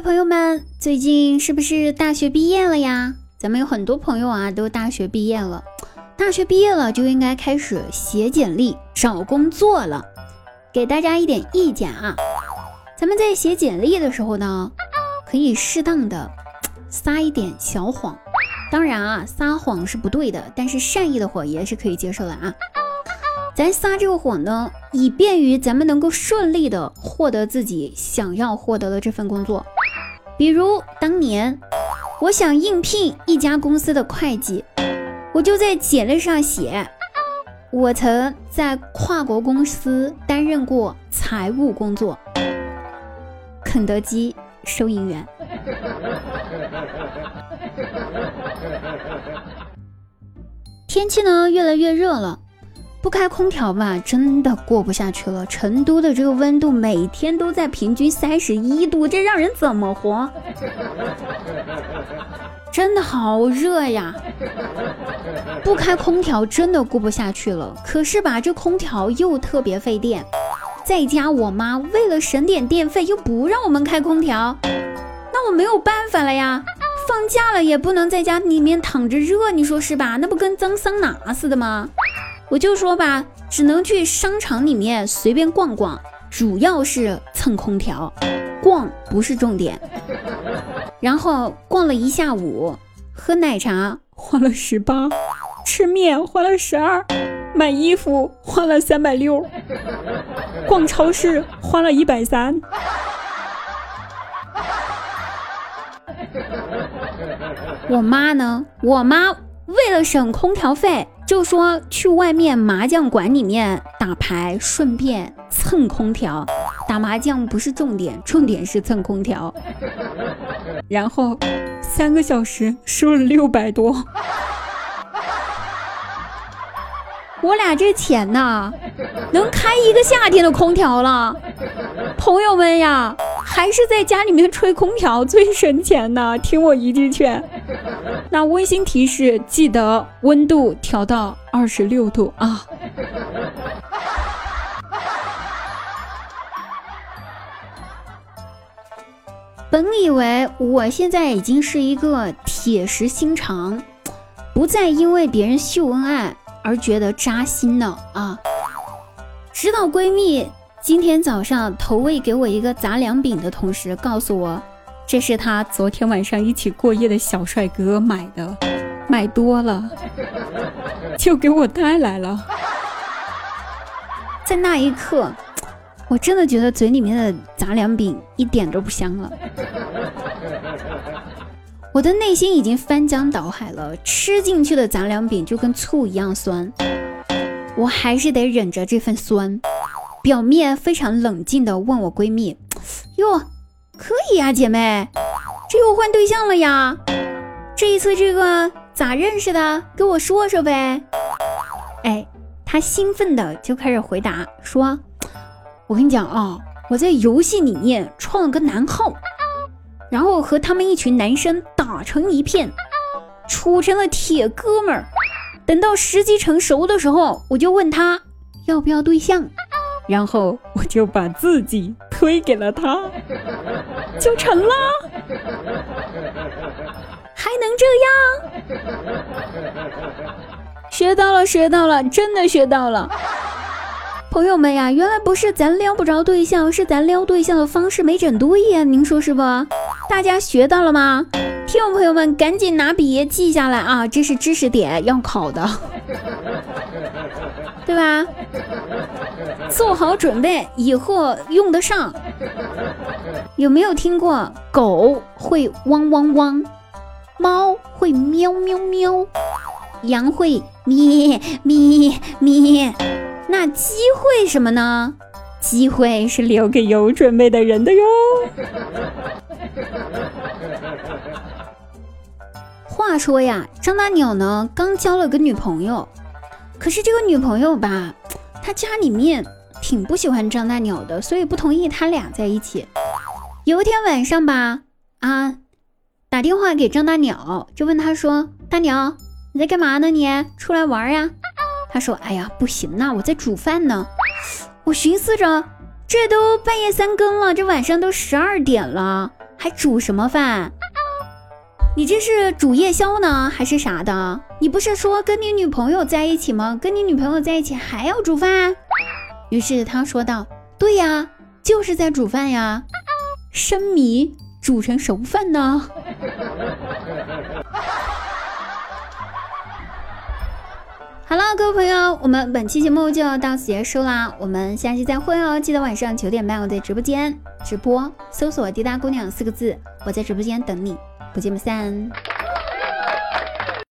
朋友们，最近是不是大学毕业了呀？咱们有很多朋友啊，都大学毕业了。大学毕业了就应该开始写简历找工作了。给大家一点意见啊，咱们在写简历的时候呢，可以适当的 撒一点小谎。当然啊，撒谎是不对的，但是善意的谎言是可以接受的啊。咱撒这个谎呢，以便于咱们能够顺利的获得自己想要获得的这份工作。比如当年，我想应聘一家公司的会计，我就在简历上写，我曾在跨国公司担任过财务工作，肯德基收银员。天气呢越来越热了。不开空调吧，真的过不下去了。成都的这个温度每天都在平均三十一度，这让人怎么活？真的好热呀！不开空调真的过不下去了。可是吧，这空调又特别费电，在家我妈为了省点电费又不让我们开空调，那我没有办法了呀。放假了也不能在家里面躺着热，你说是吧？那不跟蒸桑拿似的吗？我就说吧，只能去商场里面随便逛逛，主要是蹭空调，逛不是重点。然后逛了一下午，喝奶茶花了十八，吃面花了十二，买衣服花了三百六，逛超市花了一百三。我妈呢？我妈为了省空调费。就说去外面麻将馆里面打牌，顺便蹭空调。打麻将不是重点，重点是蹭空调。然后三个小时收了六百多。我俩这钱呐，能开一个夏天的空调了。朋友们呀，还是在家里面吹空调最省钱呢。听我一句劝。那温馨提示，记得温度调到二十六度啊！本以为我现在已经是一个铁石心肠，不再因为别人秀恩爱而觉得扎心了啊！直到闺蜜今天早上投喂给我一个杂粮饼的同时，告诉我。这是他昨天晚上一起过夜的小帅哥买的，买多了 就给我带来了。在那一刻，我真的觉得嘴里面的杂粮饼一点都不香了。我的内心已经翻江倒海了，吃进去的杂粮饼就跟醋一样酸，我还是得忍着这份酸，表面非常冷静的问我闺蜜：“哟。”可以呀，姐妹，这又换对象了呀？这一次这个咋认识的？给我说说呗。哎，他兴奋的就开始回答说：“我跟你讲啊，我在游戏里面创了个男号，然后和他们一群男生打成一片，处成了铁哥们儿。等到时机成熟的时候，我就问他要不要对象，然后我就把自己推给了他。”就成了，还能这样？学到了，学到了，真的学到了。朋友们呀，原来不是咱撩不着对象，是咱撩对象的方式没整对呀，您说是不？大家学到了吗？听众朋友们，赶紧拿笔记下来啊，这是知识点要考的，对吧？做好准备，以后用得上。有没有听过狗会汪汪汪，猫会喵喵喵，羊会咩咩咩？那鸡会什么呢？机会是留给有准备的人的哟。话说呀，张大鸟呢刚交了个女朋友，可是这个女朋友吧，她家里面挺不喜欢张大鸟的，所以不同意他俩在一起。有一天晚上吧，啊，打电话给张大鸟，就问他说：“大鸟，你在干嘛呢？你出来玩呀？”他说：“哎呀，不行呐，我在煮饭呢。”我寻思着，这都半夜三更了，这晚上都十二点了，还煮什么饭？你这是煮夜宵呢，还是啥的？你不是说跟你女朋友在一起吗？跟你女朋友在一起还要煮饭？于是他说道：“对呀，就是在煮饭呀，生米煮成熟饭呢。”好了，各位朋友，我们本期节目就到此结束啦，我们下期再会哦！记得晚上九点半我在直播间直播，搜索“滴答姑娘”四个字，我在直播间等你，不见不散。